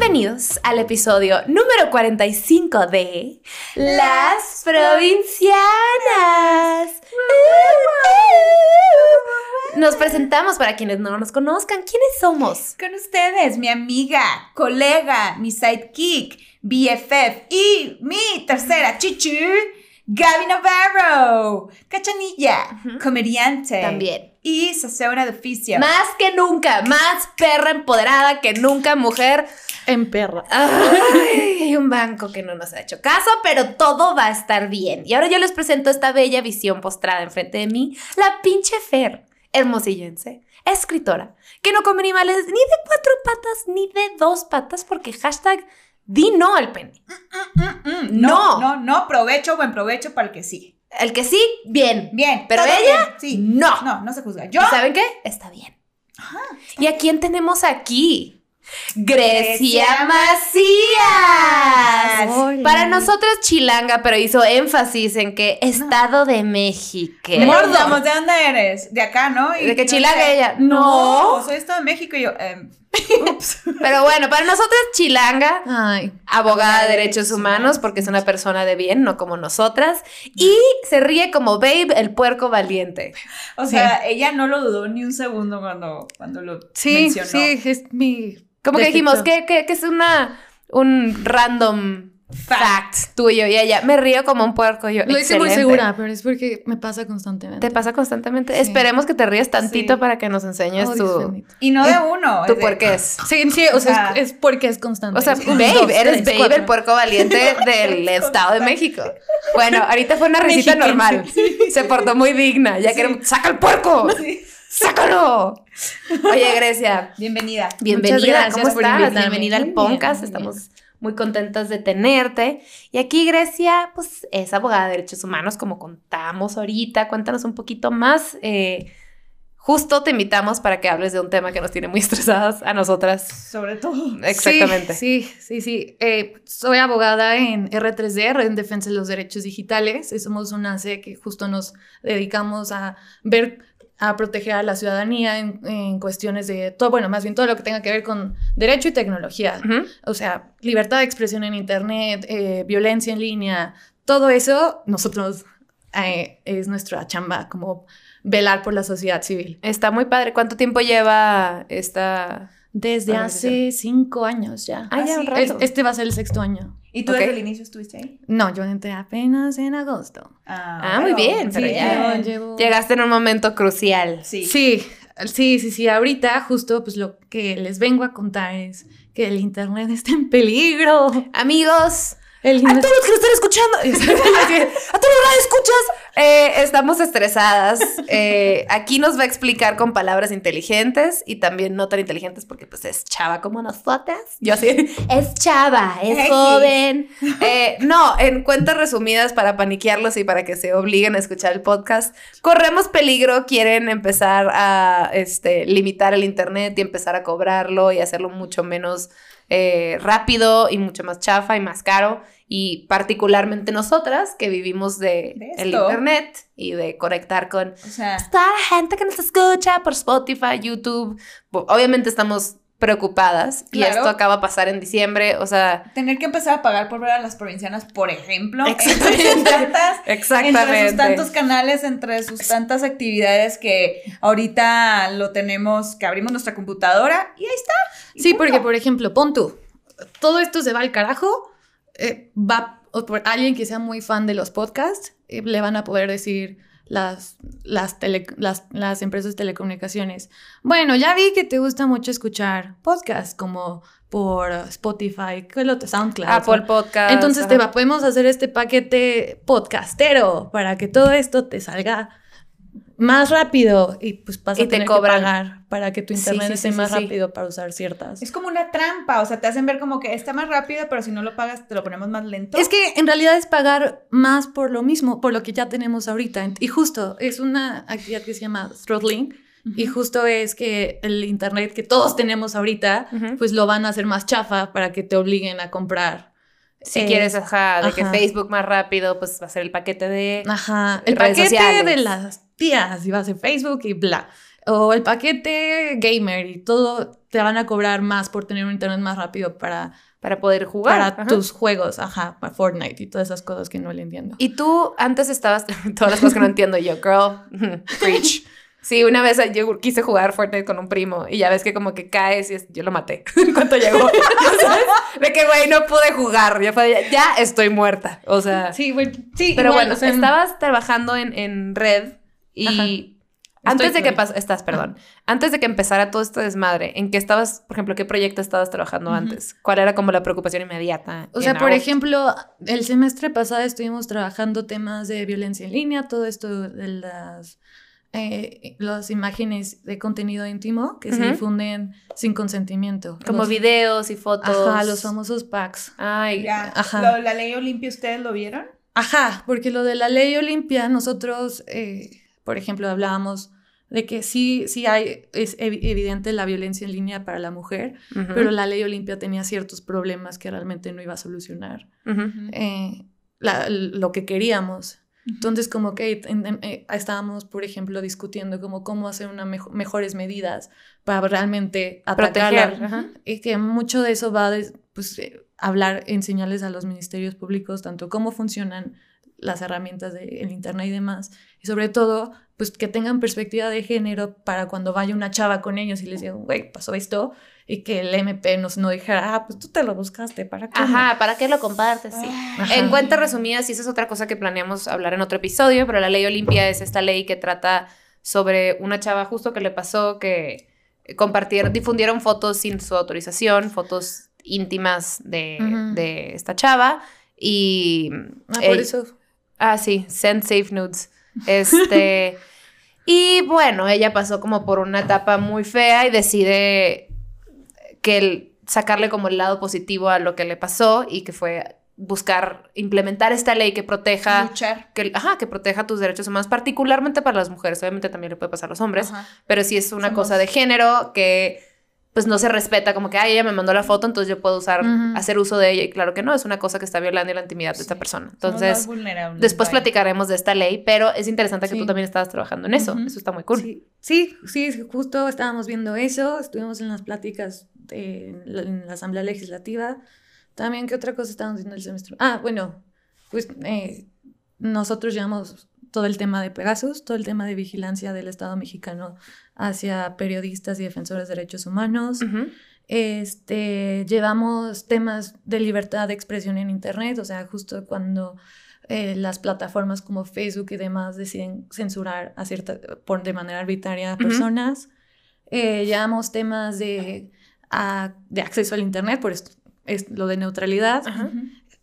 Bienvenidos al episodio número 45 de Las Provincianas. Nos presentamos para quienes no nos conozcan. ¿Quiénes somos? Con ustedes, mi amiga, colega, mi sidekick, BFF y mi tercera chichi, Gaby Navarro, cachanilla, comediante. También. Y sasona de oficio. Más que nunca, más perra empoderada que nunca, mujer. En perra. Ay, hay un banco que no nos ha hecho caso, pero todo va a estar bien. Y ahora yo les presento esta bella visión postrada enfrente de mí, la pinche Fer, hermosillense, escritora, que no come animales ni de cuatro patas ni de dos patas porque hashtag di no al pene. Mm, no, no, no, provecho, buen provecho para el que sí. El que sí, bien. Bien. Pero ella, bien, sí. no. No, no se juzga. Yo. ¿Y saben qué? Está bien. ¿Y a quién tenemos aquí? Grecia Grecia Macías. Hola. Para nosotros chilanga, pero hizo énfasis en que Estado de México. Preguntamos, ¿de dónde eres? De acá, ¿no? Y ¿De no chilanga ella? No, No. soy esto de México y yo. em. Pero bueno, para nosotros chilanga, Ay. abogada de derechos humanos, porque es una persona de bien, no como nosotras, y se ríe como Babe, el puerco valiente. O sea, ella no lo dudó ni un segundo cuando, cuando lo Sí, mencionó. sí, es mi. Como que dijimos que, que, que es una un random fact. tuyo y ella. Me río como un puerco. Yo, Lo hice muy segura, pero es porque me pasa constantemente. Te pasa constantemente. Sí. Esperemos que te rías tantito Sí. para que nos enseñes Oh, tu. Y no de uno. tu puerquez. Sí, sí, o, O sea, es, es porque es constante. O sea, Babe, dos, eres tres, Babe, cuatro. el puerco valiente del Estado de México. Bueno, ahorita fue una risita normal. Se portó muy digna. Ya queremos, ¡saca el puerco! ¡Sácalo! Oye, Grecia, Bienvenida. bienvenida. gracias ¿Cómo por estás? Bienvenida al podcast. Estamos muy contentas de tenerte. Y aquí Grecia, pues es abogada de derechos humanos, como contamos ahorita. Cuéntanos un poquito más. eh, justo te invitamos para que hables de un tema que nos tiene muy estresadas a nosotras. Sobre todo. Exactamente. Sí, sí, sí. sí. Eh, soy abogada en R3D, Red en Defensa de los Derechos Digitales. Somos una ANSE que justo nos dedicamos a ver, a proteger a la ciudadanía en, en cuestiones de todo, bueno, más bien todo lo que tenga que ver con derecho y tecnología. Ujú. O sea, libertad de expresión en Internet, eh, violencia en línea, todo eso, nosotros eh, es nuestra chamba, como velar por la sociedad civil. Está muy padre. ¿Cuánto tiempo lleva esta...? Desde hace cinco años ya. Ah, Ah, ya, un sí. rato. Es- este va a ser el sexto año. ¿Y tú desde el inicio estuviste ahí? No, yo entré apenas en agosto. Ah, muy bien, pero Sí, ya llevo- llevo- Llegaste en un momento crucial. Sí. Sí, sí, sí, sí. Ahorita justo pues lo que les vengo a contar es que el internet está en peligro. Amigos, El a todos los que nos están escuchando, a todos los que escuchas, eh, estamos estresadas. Eh, aquí nos va a explicar con palabras inteligentes y también no tan inteligentes porque pues es chava como nosotras. Yo así, es chava, es joven. Eh, no, en cuentas resumidas para paniquearlos y para que se obliguen a escuchar el podcast, corremos peligro, quieren empezar a este, limitar el internet y empezar a cobrarlo y hacerlo mucho menos rápido y mucho más chafa y más caro. Y particularmente nosotras que vivimos de, De el internet y de conectar con O sea, toda la gente que nos escucha por Spotify, YouTube. Obviamente estamos preocupadas y esto acaba de pasar en diciembre, o sea, tener que empezar a pagar por ver a las provincianas, por ejemplo, Exactamente. entre sus tantas, entre sus tantos canales, entre sus tantas actividades que ahorita lo tenemos, que abrimos nuestra computadora y ahí está. Y Sí, punto. porque por ejemplo, pon tú, todo esto se va al carajo, eh, va o por alguien que sea muy fan de los podcasts, eh, le van a poder decir las, las, tele- las, las empresas de telecomunicaciones. Bueno, ya vi que te gusta mucho escuchar podcasts como por Spotify. SoundCloud. Apple ¿no? Podcast. Entonces te va, podemos hacer este paquete podcastero para que todo esto te salga más rápido y pues vas Y a te tener cobran. que pagar para que tu internet sí, esté sí, más rápido para usar ciertas. Es como una trampa, o sea, te hacen ver como que está más rápido, pero si no lo pagas te lo ponemos más lento. Es que en realidad es pagar más por lo mismo, por lo que ya tenemos ahorita. Y justo es una actividad que se llama throttling. Y justo es que el internet que todos tenemos ahorita, pues lo van a hacer más chafa para que te obliguen a comprar. Si eh, quieres, ajá, de que. Facebook más rápido, pues va a ser el paquete de... Ajá, el redes paquete sociales. de las tías y va a Facebook y bla. o el paquete gamer y todo, te van a cobrar más por tener un internet más rápido para, Para poder jugar. para Ajá. tus juegos, ajá, para Fortnite y todas esas cosas que no le entiendo. Y tú antes estabas, todas las cosas que no entiendo yo, girl, preach. Sí, una vez yo quise jugar Fortnite con un primo y ya ves que como que caes y es- yo lo maté en cuanto llegó. ¿sabes? De que, güey, no pude jugar. Ya, fue, ya, ya estoy muerta. O sea, Sí, güey, sí, pero igual, bueno, o sea, estabas trabajando en, en red y Ajá. antes de que pas- estás, perdón, antes de que empezara todo este desmadre, ¿en qué estabas, por ejemplo, qué proyecto estabas trabajando antes? ¿Cuál era como la preocupación inmediata? O sea, por ejemplo, el semestre pasado estuvimos trabajando temas de violencia en línea, todo esto de las, eh, las imágenes de contenido íntimo que se difunden sin consentimiento. como Los- videos y fotos. Ajá, los famosos packs. Ay, Ya. Ajá. Lo- la ley Olimpia, ¿ustedes lo vieron? Ajá, porque lo de la ley Olimpia, nosotros, eh, por ejemplo, hablábamos de que sí, sí hay, es evi- evidente la violencia en línea para la mujer, ujú, pero la ley Olimpia tenía ciertos problemas que realmente no iba a solucionar. ujú. eh, la- lo que queríamos. Entonces, como que en- en- eh, estábamos, por ejemplo, discutiendo como cómo hacer unas mejores medidas para realmente ajá. Y que mucho de eso va de pues, eh, hablar, enseñarles a los ministerios públicos tanto cómo funcionan las herramientas del Internet y demás. Y sobre todo, pues que tengan perspectiva de género para cuando vaya una chava con ellos y les diga, güey, pasó esto. Y que el MP nos no dijera, ah, pues tú te lo buscaste, ¿para qué? no?". Ajá, ¿para qué lo compartes? Sí. Ajá. En cuentas resumidas, y esa es otra cosa que planeamos hablar en otro episodio, pero la ley Olimpia es esta ley que trata sobre una chava justo que le pasó que compartieron, difundieron fotos sin su autorización, fotos íntimas de, de esta chava y... Ah, por eso. Ah, sí, send safe nudes. Este. y bueno, ella pasó como por una etapa muy fea y decide que el- sacarle como el lado positivo a lo que le pasó y que fue buscar implementar esta ley que proteja Luchar. que, ajá, que proteja tus derechos humanos, particularmente para las mujeres, obviamente también le puede pasar a los hombres, Ajá. pero sí es una Somos- cosa de género que pues no se respeta, como que, ay, ella me mandó la foto, entonces yo puedo usar, hacer uso de ella, y claro que no, es una cosa que está violando la intimidad de esta persona. Entonces, Después vaya. platicaremos de esta ley, pero es interesante que tú también estabas trabajando en eso. Eso está muy cool. Sí, sí, sí, sí, justo estábamos viendo eso, estuvimos en las pláticas de, en la- en la Asamblea Legislativa. También, ¿qué otra cosa estábamos viendo el semestre? Ah, bueno, pues eh, nosotros llevamos todo el tema de Pegasus, todo el tema de vigilancia del Estado mexicano hacia periodistas y defensores de derechos humanos. Este, llevamos temas de libertad de expresión en Internet, o sea, justo cuando eh, las plataformas como Facebook y demás deciden censurar a cierta, por, de manera arbitraria a personas. Eh, llevamos temas de, a- de acceso al Internet, por esto es lo de neutralidad.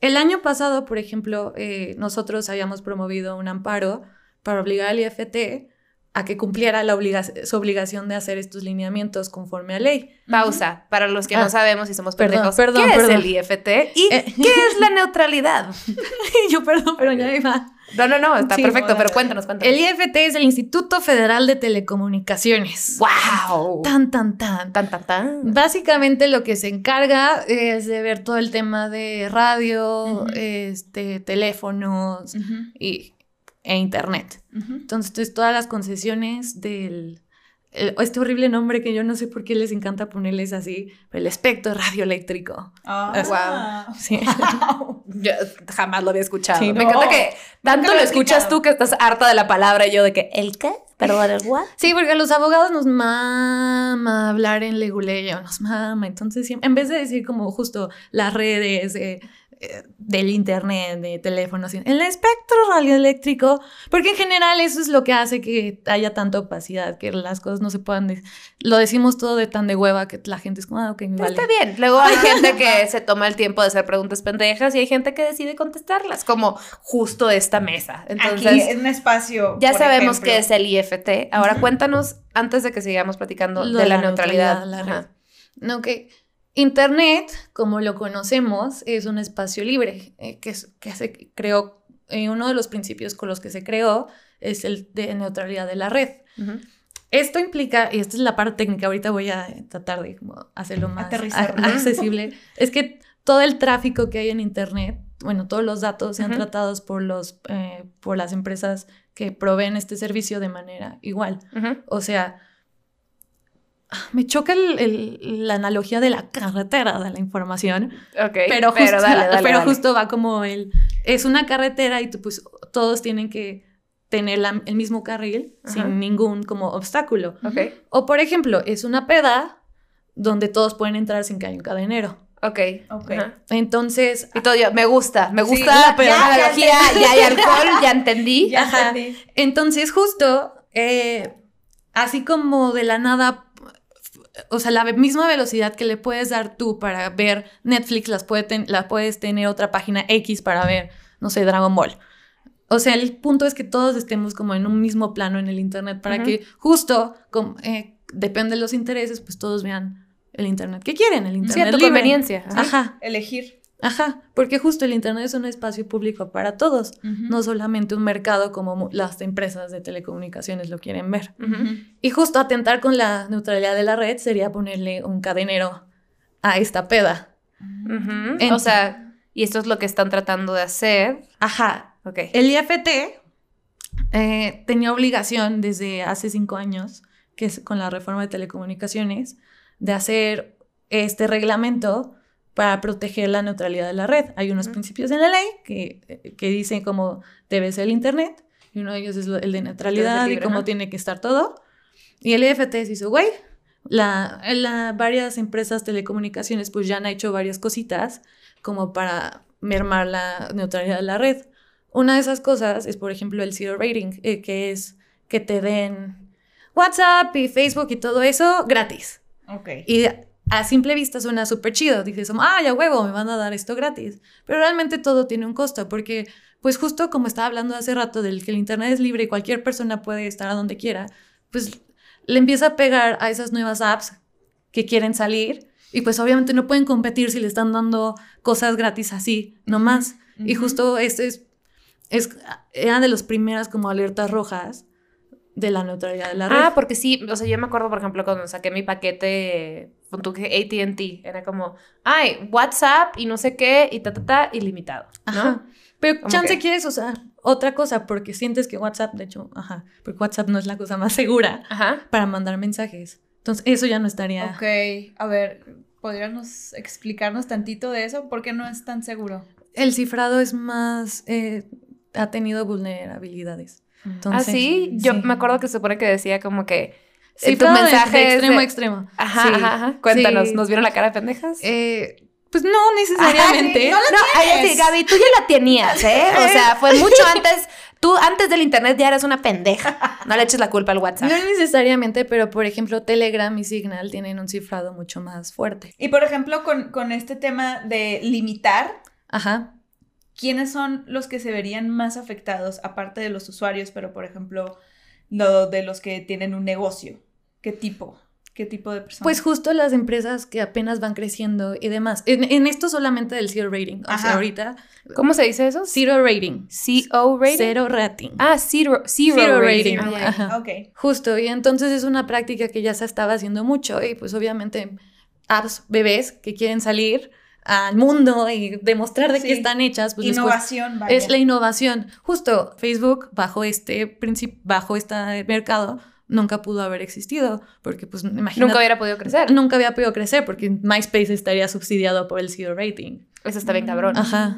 El año pasado, por ejemplo, eh, nosotros habíamos promovido un amparo para obligar al IFT a que cumpliera la obliga- su obligación de hacer estos lineamientos conforme a ley. Pausa. Para los que Ah. no sabemos si somos pendejos, perdón, ¿qué perdón. es el IFT? ¿Y Eh. qué es la neutralidad? Y yo, perdón, pero ya iba. No, no, no, está Sí, perfecto, pero no, cuéntanos, cuéntanos. El IFT es el Instituto Federal de Telecomunicaciones. ¡Wow! Tan, tan, tan. Tan, tan, tan. Básicamente lo que se encarga es de ver todo el tema de radio, este, teléfonos y, e internet. Entonces, es todas las concesiones del... este horrible nombre que yo no sé por qué les encanta ponerles así, pero el espectro radioeléctrico. Sí. wow. Yo jamás lo había escuchado. Sí, Me no. encanta que tanto lo escuchas tú que estás harta de la palabra y yo de que, ¿el qué? ¿Perdón, el what? Sí, porque a los abogados nos mama hablar en leguleyo, nos mama. Entonces, en vez de decir como justo las redes eh, del internet, de teléfonos, el espectro radioeléctrico, porque en general eso es lo que hace que haya tanta opacidad, que las cosas no se puedan... de- lo decimos todo de tan de hueva que la gente es como, ah, ok, me vale. Está bien. Luego hay gente que se toma el tiempo de hacer preguntas pendejas y hay gente que decide contestarlas, como justo esta mesa. Entonces, Aquí es un espacio. ya por sabemos ejemplo. qué es el IFT. Ahora cuéntanos, antes de que sigamos platicando, Lo de la, neutralidad. la. No, que Internet, como lo conocemos, es un espacio libre eh, que, se creó, eh, uno de los principios con los que se creó es el de neutralidad de la red. Esto implica, y esta es la parte técnica, ahorita voy a tratar de como hacerlo más accesible, es que todo el tráfico que hay en Internet, bueno, todos los datos sean tratados por, los, eh, por las empresas que proveen este servicio de manera igual. O sea, me choca el- el- la analogía de la carretera de la información, Ok. pero justo, dale, dale, pero dale. justo va como el, es una carretera y tú, pues todos tienen que tener la- el mismo carril Ajá. sin ningún como obstáculo. Ok. O por ejemplo, es una peda donde todos pueden entrar sin que haya un cadenero. Ok. Ajá. Entonces, Y todo yo, me gusta, me gusta la la peda. analogía, ya hay alcohol, ya entendí. Ya Ajá. entendí. entonces justo, eh, así como de la nada, o sea, la misma velocidad que le puedes dar tú para ver Netflix, las puede ten- la puedes tener otra página X para ver, no sé, Dragon Ball. O sea, el punto es que todos estemos como en un mismo plano en el Internet para que justo, como, eh, depende de los intereses, pues todos vean el Internet que quieren, el Sí, Internet a tu libre. conveniencia. Ajá, Elegir. Ajá, porque justo el Internet es un espacio público para todos, no solamente un mercado como las empresas de telecomunicaciones lo quieren ver. Y justo atentar con la neutralidad de la red sería ponerle un cadenero a esta peda. O sea, y esto es lo que están tratando de hacer. Ajá. Ok. El IFT eh, tenía obligación desde hace cinco años, que es con la reforma de telecomunicaciones, de hacer este reglamento para proteger la neutralidad de la red. Hay unos principios en la ley que, que dicen cómo debe ser el Internet, y uno de ellos es el de neutralidad y cómo tiene que estar todo. Y el IFT se hizo, güey, la, la- varias empresas telecomunicaciones pues ya han hecho varias cositas como para mermar la neutralidad de la red. Una de esas cosas es, por ejemplo, el zero rating, eh, que es que te den WhatsApp y Facebook y todo eso gratis. Ok. Y a simple vista suena súper chido. Dices, ah, ya huevo, me van a dar esto gratis. Pero realmente todo tiene un costo, porque, pues justo como estaba hablando hace rato del que el Internet es libre y cualquier persona puede estar a donde quiera, pues le empieza a pegar a esas nuevas apps que quieren salir. Y pues obviamente no pueden competir si le están dando cosas gratis así, nomás. Y Ujú. justo este es, es, eran de las primeras como alertas rojas de la neutralidad de la red. Ah, porque sí, o sea, yo me acuerdo, por ejemplo, cuando saqué mi paquete, con tu AT&T, era como, ay, WhatsApp y no sé qué, y ta, ta, ta, ilimitado, ¿no? Ajá. Pero chance que- quieres usar otra cosa porque sientes que WhatsApp, de hecho, ajá, porque WhatsApp no es la cosa más segura Ajá. para mandar mensajes. Entonces, eso ya no estaría. Ok, a ver, ¿podríamos explicarnos tantito de eso? ¿Por qué no es tan seguro? El cifrado es más. eh, ha tenido vulnerabilidades. Entonces, ah, sí, yo sí. me acuerdo que se supone que decía como que eh, tu Cifrado de- mensaje de es extremo de- a extremo. Ajá, Sí, ajá, ajá. Cuéntanos, sí. ¿nos vieron la cara de pendejas? Eh, pues no necesariamente. Ajá, sí, No, ay, tienes. sí, Gaby, tú ya la tenías, ¿eh? O sea, fue mucho antes. Tú antes del internet ya eras una pendeja. No le eches la culpa al WhatsApp. No necesariamente, pero por ejemplo, Telegram y Signal tienen un cifrado mucho más fuerte. Y por ejemplo, con, con este tema de limitar, Ajá. ¿Quiénes son los que se verían más afectados, aparte de los usuarios, pero por ejemplo, lo de los que tienen un negocio? ¿Qué tipo? ¿Qué tipo de personas? Pues justo las empresas que apenas van creciendo y demás. En, en esto solamente del zero rating. O Ajá. sea, ahorita. ¿Cómo se dice eso? Zero rating. CO rating. Cero rating. Ah, zero, zero, Zero rating. rating. Ah, ya. Ajá. Ok. Justo. Y entonces es una práctica que ya se estaba haciendo mucho. Y pues obviamente apps bebés que quieren salir al mundo y demostrar de Sí. qué están hechas. Pues Innovación, vaya. Es la innovación. Justo Facebook, bajo este principio, bajo este mercado, nunca pudo haber existido. Porque, pues, imagínate. Nunca hubiera podido crecer. Nunca había podido crecer porque MySpace estaría subsidiado por el zero rating. Eso está bien cabrón. Ajá.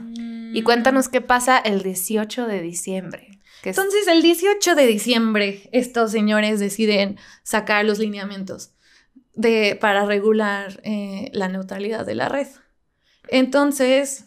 Y cuéntanos qué pasa el 18 de diciembre. Que es- Entonces, el 18 de diciembre, estos señores deciden sacar los lineamientos de, para regular eh, la neutralidad de la red. Entonces,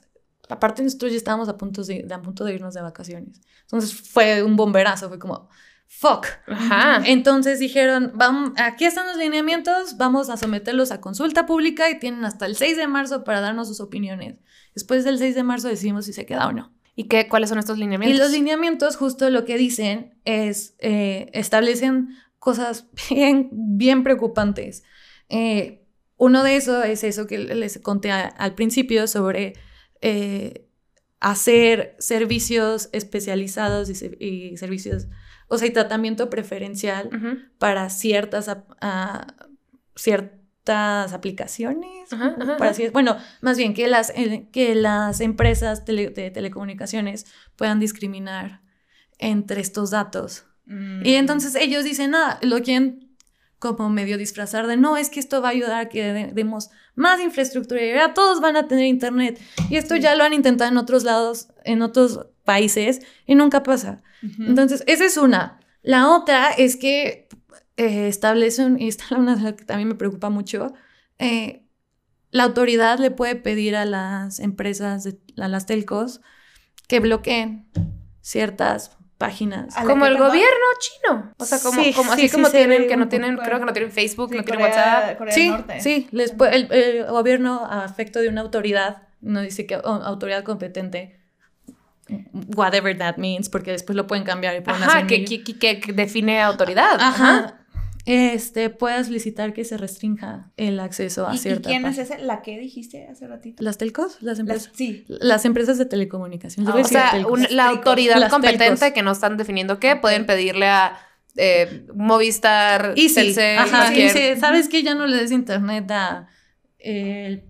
aparte nosotros ya estábamos a punto de, a punto de irnos de vacaciones. Entonces fue un bomberazo, fue como, fuck. Ajá. Entonces dijeron, vamos, aquí están los lineamientos, vamos a someterlos a consulta pública y tienen hasta el 6 de marzo para darnos sus opiniones. Después del 6 de marzo decidimos si se queda o no. ¿Y qué, cuáles son estos Y lineamientos? los lineamientos justo lo que dicen es, eh, establecen cosas bien, bien preocupantes. Eh, uno de esos es eso que les conté a- al principio sobre eh, hacer servicios especializados y, se- y servicios, o sea, y tratamiento preferencial para ciertas, ciertas aplicaciones. Para bueno, más bien que las, que las empresas tele- de telecomunicaciones puedan discriminar entre estos datos. Mm. Y entonces ellos dicen, ah, lo quieren como medio disfrazar de no, es que esto va a ayudar a que de- demos más infraestructura y ya todos van a tener internet. Y esto ya lo han intentado en otros lados, en otros países y nunca pasa. Entonces, esa es una. La otra es que eh, establecen, y esta es una de las que también me preocupa mucho, eh, la autoridad le puede pedir a las empresas, de- a las telcos, que bloqueen ciertas páginas. Como el gobierno chino. O sea, como, Sí, como sí, así sí, como tienen, que no tienen, creo que no tienen Facebook, Sí, no tienen Corea- WhatsApp. Corea Sí, del Norte. sí, les puede- el, el gobierno a afecto de una autoridad, no dice que o- autoridad competente, whatever that means, porque después lo pueden cambiar y pueden Ajá, hacer que, mil- que, que- que define autoridad. Ajá. Este, puede solicitar que se restrinja el acceso a ¿Y, y quién es ese? ¿La que dijiste hace ratito? ¿Las telcos? Las Las- empresas. sí. Las empresas de telecomunicaciones. Ah, O sea, un- Las la autoridad Las competente telcos. que no están definiendo qué, pueden pedirle a eh, Movistar, Y sí, Telcel, ajá, cualquier- ¿sabes qué? Ya no le des internet a el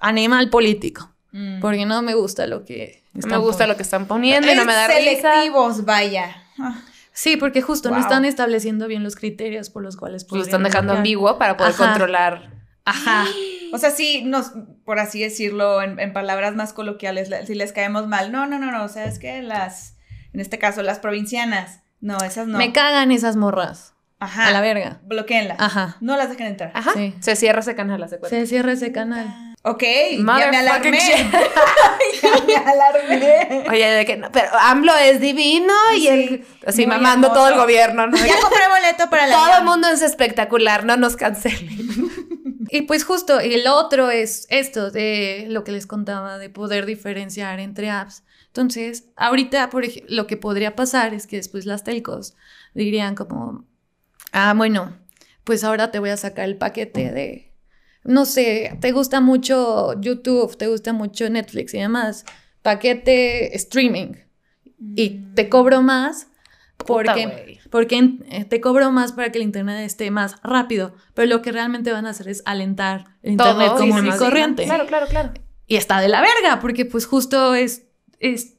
animal político, Mm. porque no me gusta lo que No están me gusta poniendo. lo que están poniendo y no me da risa. selectivos, vaya. Ah, Sí, porque justo no están estableciendo bien los criterios por los cuales Lo podrían están dejando ambiguo para poder Ajá. controlar. Ajá. O sea, sí, nos, por así decirlo, en, en palabras más coloquiales, la- si les caemos mal, no, no, no, no, o sea, es que las, en este caso, las provincianas, no, esas no. Me cagan esas morras. Ajá. A la verga. Bloqueenlas. Ajá. No las dejen entrar. Ajá. Sí. Se cierra ese canal, hace cuenta. Se cierra ese canal. Ok, ya me alarmé. ya me alarmé. Oye, de que no, pero AMLO es divino y él así mamando todo el gobierno, ¿no? Ya compré boleto para la Todo el mundo es espectacular, no nos cancelen. Y pues justo, el otro es esto de lo que les contaba, de poder diferenciar entre apps. Entonces, ahorita, por ejemplo, lo que podría pasar es que después las telcos dirían como, ah, bueno, pues ahora te voy a sacar el paquete de, no sé, te gusta mucho YouTube, te gusta mucho Netflix y demás, paquete streaming. Y te cobro más porque, porque eh, te cobro más para que el internet esté más rápido, pero lo que realmente van a hacer es alentar el Todo, internet sí, común sí, y sí. corriente. Claro, claro, claro. Y está de la verga, porque pues justo es, es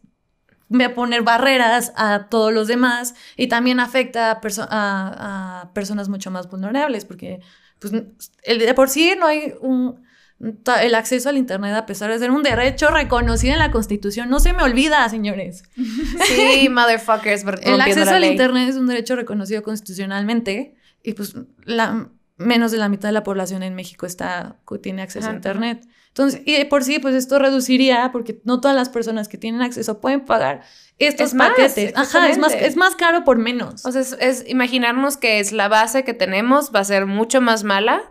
a poner barreras a todos los demás y también afecta a, perso- a- a personas mucho más vulnerables, porque pues, el, de por sí no hay un... El acceso al Internet, a pesar de ser un derecho reconocido en la Constitución, no se me olvida, señores. Sí, motherfuckers, El acceso la al. Internet es un derecho reconocido constitucionalmente y pues la, menos de la mitad de la población en México está, tiene acceso Ajá, a Internet. Entonces, y de por sí, pues esto reduciría, porque no todas las personas que tienen acceso pueden pagar estos Es más, paquetes. Ajá, es más, es más caro por menos. O sea, es, es imaginarnos que es la base que tenemos, va a ser mucho más mala.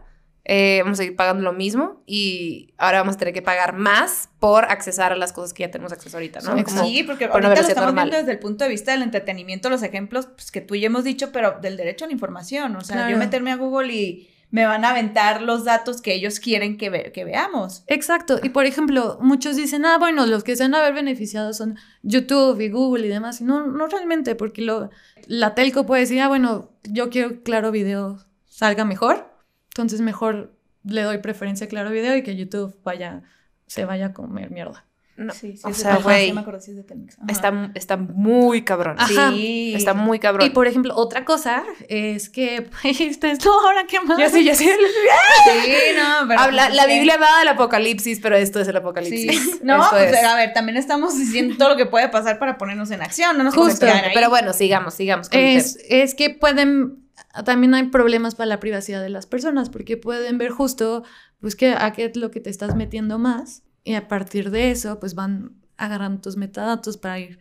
Eh, vamos a seguir pagando lo mismo y ahora vamos a tener que pagar más por accesar a las cosas que ya tenemos acceso ahorita, ¿no? Como- Sí, porque por ahorita lo estamos normal. viendo desde el punto de vista del entretenimiento, los ejemplos pues, que tú ya hemos dicho, pero del derecho a la información. O sea, Claro. yo meterme a Google y me van a aventar los datos que ellos quieren que, ve- que veamos. Exacto. Y por ejemplo, muchos dicen, ah, bueno, los que se van a ver beneficiados son YouTube y Google y demás. Y no, no realmente, porque lo, la telco puede decir, ah, bueno, yo quiero que Claro Video salga mejor. Entonces mejor le doy preferencia a Claro Video y que YouTube vaya, se vaya a comer mierda. no, Sí, sí, o es sea, güey, no me acuerdo si es de Telmex. Ajá. está, está muy cabrón. Ajá. Sí. Está muy cabrón. Y por ejemplo, otra cosa es que, este, no, ahora qué más. Ya sí, ya sí. Sí, no, pero... Habla, pues, la es que- Biblia va del apocalipsis, pero esto es el Sí. apocalipsis. No, Esto pues es. a ver, también estamos diciendo todo lo que puede pasar para ponernos en acción, no nos Justo, podemos quedar ahí. Pero bueno, sigamos, sigamos. con el Es, es que pueden, también hay problemas para la privacidad de las personas, porque pueden ver justo, pues, que, a qué es lo que te estás metiendo más, y a partir de eso, pues, van agarrando tus metadatos para ir,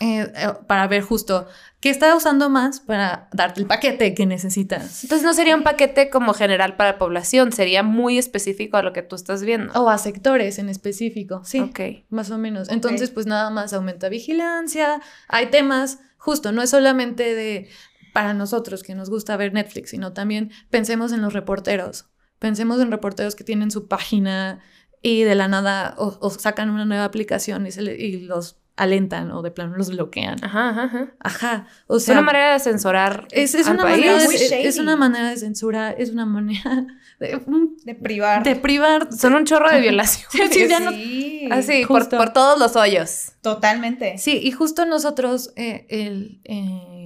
eh, eh, para ver justo qué está usando más para darte el paquete que necesitas. Entonces no sería un paquete como general para la población, sería muy específico a lo que tú estás viendo. O a sectores en específico, sí. Ok. Más o menos. Entonces, pues nada más aumenta vigilancia. Hay temas, justo, no es solamente de para nosotros que nos gusta ver Netflix, sino también pensemos en los reporteros. Pensemos en reporteros que tienen su página y de la nada o, o sacan una nueva aplicación y, se le- y los alentan o de plano los bloquean. Ajá, ajá, ajá. O Es sea, una manera de censurar es, es al una país. manera de, es shady. una manera de censura, es una manera de, De privar. de privar. Son un chorro de violación. Sí, sí, ya no- Sí, Así, por todos los hoyos. totalmente. Sí, y justo nosotros eh, el, eh,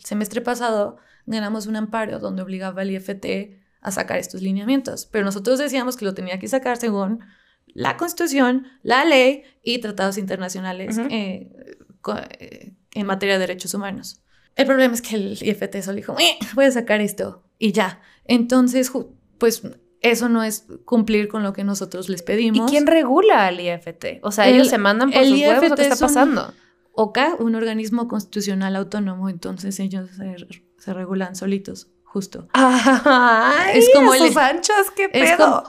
el semestre pasado ganamos un amparo donde obligaba al IFT a sacar estos lineamientos. Pero nosotros decíamos que lo tenía que sacar según la Constitución, la ley y tratados internacionales eh, eh, en materia de derechos humanos. El problema es que el IFT solo dijo, eh, voy a sacar esto y ya. Entonces, pues eso no es cumplir con lo que nosotros les pedimos. ¿Y quién regula al IFT? O sea, ellos se mandan por sus huevos, ¿qué está pasando? OCA, un organismo constitucional autónomo, entonces ellos se, regulan solitos, justo. es como el anchos, qué pedo.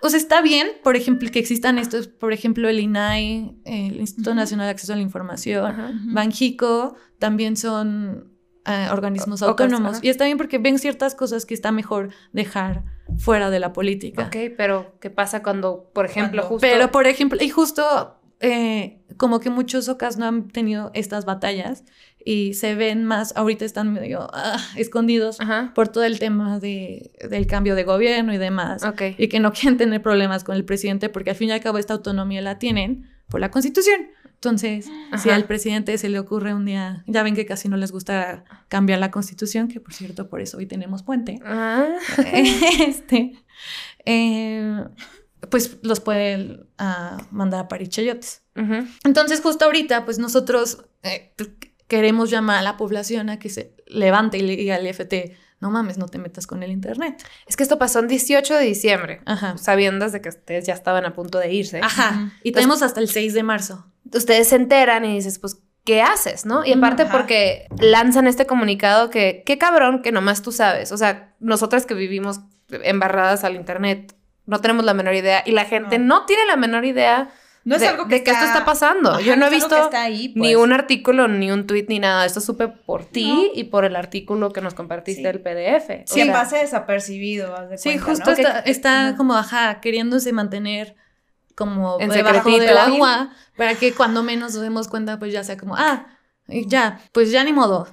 o sea, está bien, por ejemplo, que existan estos, por ejemplo, el INAI, el Instituto Nacional de Acceso a la Información, Banjico, también son eh, organismos autónomos. y está bien porque ven ciertas cosas que está mejor dejar fuera de la política. Ok, pero ¿qué pasa cuando, por ejemplo, justo... Pero, por ejemplo, y justo eh, como que muchos ocas no han tenido estas batallas y se ven más, ahorita están medio ah, escondidos por todo el tema de, del cambio de gobierno y demás. Y que no quieren tener problemas con el presidente porque al fin y al cabo esta autonomía la tienen por la constitución. Entonces, si al presidente se le ocurre un día, ya ven que casi no les gusta cambiar la constitución, que por cierto, por eso hoy tenemos puente, ah. este, eh, pues los puede uh, mandar a parir chayotes. Entonces, justo ahorita, pues nosotros eh, queremos llamar a la población a que se levante y le diga al IFT, no mames, no te metas con el internet. Es que esto pasó el 18 de diciembre, Ajá. sabiendo de que ustedes ya estaban a punto de irse. Ajá. Y tenemos hasta el 6 de marzo. Ustedes se enteran y dices, pues, ¿qué haces? ¿No? Y aparte porque lanzan este comunicado que, qué cabrón que nomás tú sabes. O sea, nosotras que vivimos embarradas al internet, no tenemos la menor idea y la gente no, tiene la menor idea no es de, algo que, esto está pasando. Yo no he visto ni pues. un artículo, ni un tweet, ni nada. Esto supe por ti y por el artículo que nos compartiste del PDF. Sí, en base desapercibido. sí, justo está, como, ajá, queriéndose mantener como en debajo del agua para que cuando menos nos demos cuenta, pues ya sea como, ah, ya, pues ya ni modo.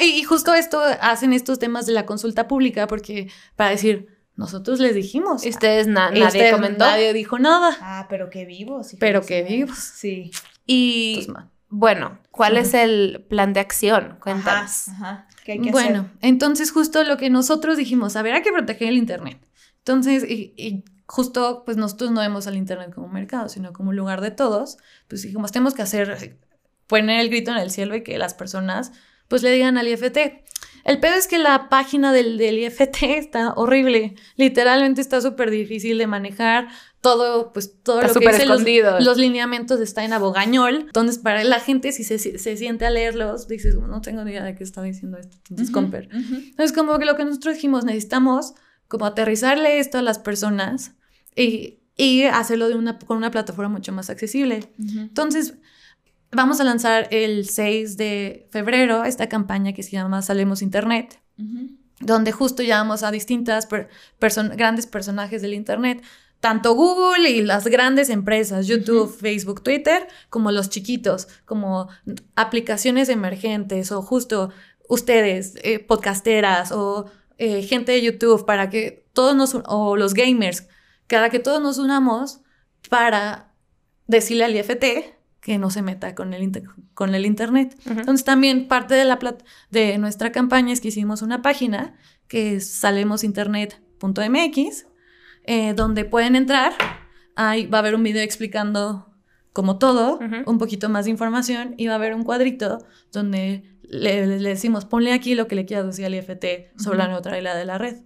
y, y justo esto hacen estos temas de la consulta pública porque para decir, nosotros les dijimos. Ustedes nadie comentó. Nadie dijo nada. Ah, pero qué vivos. Pero qué vivos. Sí. Y bueno, ¿cuál es el plan de acción? Cuéntanos. Ajá, ¿Qué hay que bueno, entonces justo lo que nosotros dijimos, a ver, hay que proteger el Internet. Entonces, y, justo, pues nosotros no vemos al Internet como un mercado, sino como un lugar de todos. Pues dijimos, tenemos que hacer, poner el grito en el cielo y que las personas, pues le digan al IFT, el pedo es que la página del, del IFT está horrible. Literalmente está súper difícil de manejar. Todo, pues todo lo que dice los, los, lineamientos está en abogañol. Entonces, para la gente, si se, se siente a leerlos, dices, no tengo ni idea de qué está diciendo esto. Entonces, comper. Entonces, como que lo que nosotros dijimos, necesitamos como aterrizarle esto a las personas y, y hacerlo de una, con una plataforma mucho más accesible. Entonces, Vamos a lanzar el 6 de febrero esta campaña que se llama Salemos Internet, donde justo llamamos a distintas grandes personajes del Internet, tanto Google y las grandes empresas, YouTube, Facebook, Twitter, como los chiquitos, como aplicaciones emergentes o justo ustedes, eh, podcasteras o eh, gente de YouTube, para que todos nos, o los gamers, para que todos nos unamos para decirle al IFT que no se meta con el, con el Internet. Entonces también parte de, la de nuestra campaña es que hicimos una página que es salemosinternet.mx, eh, donde pueden entrar, ahí va a haber un video explicando como todo, un poquito más de información y va a haber un cuadrito donde le, decimos, ponle aquí lo que le quieras decir al IFT sobre la neutralidad de la red.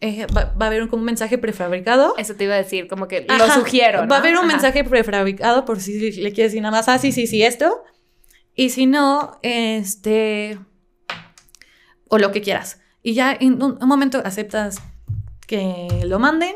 Eh, va, a haber un, mensaje prefabricado. Eso te iba a decir, como que lo sugiero. Va a haber un mensaje prefabricado por si le quieres decir nada más, ah, sí, sí, sí, esto. Y si no, este. O lo que quieras. Y ya en un momento aceptas que lo manden